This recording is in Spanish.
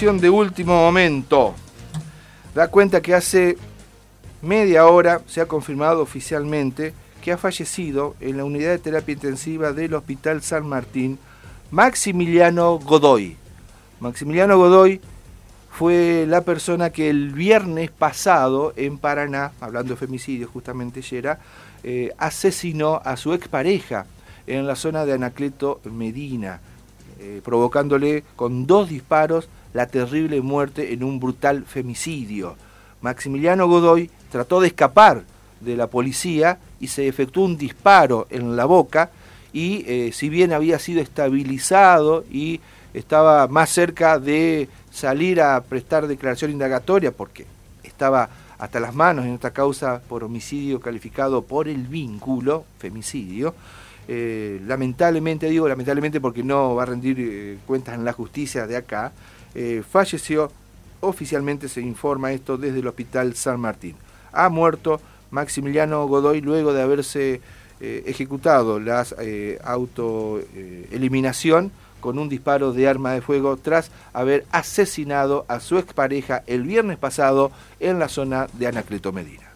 de último momento. Da cuenta que hace media hora se ha confirmado oficialmente que ha fallecido en la unidad de terapia intensiva del Hospital San Martín Maximiliano Godoy. Maximiliano Godoy fue la persona que el viernes pasado en Paraná, hablando de femicidio justamente ayer, eh, asesinó a su expareja en la zona de Anacleto Medina, eh, provocándole con dos disparos la terrible muerte en un brutal femicidio. Maximiliano Godoy trató de escapar de la policía y se efectuó un disparo en la boca y eh, si bien había sido estabilizado y estaba más cerca de salir a prestar declaración indagatoria porque estaba hasta las manos en esta causa por homicidio calificado por el vínculo, femicidio, eh, lamentablemente, digo lamentablemente porque no va a rendir eh, cuentas en la justicia de acá, falleció, oficialmente se informa esto desde el Hospital San Martín. Ha muerto Maximiliano Godoy luego de haberse eh, ejecutado la eh, autoeliminación con un disparo de arma de fuego tras haber asesinado a su expareja el viernes pasado en la zona de Anacleto Medina.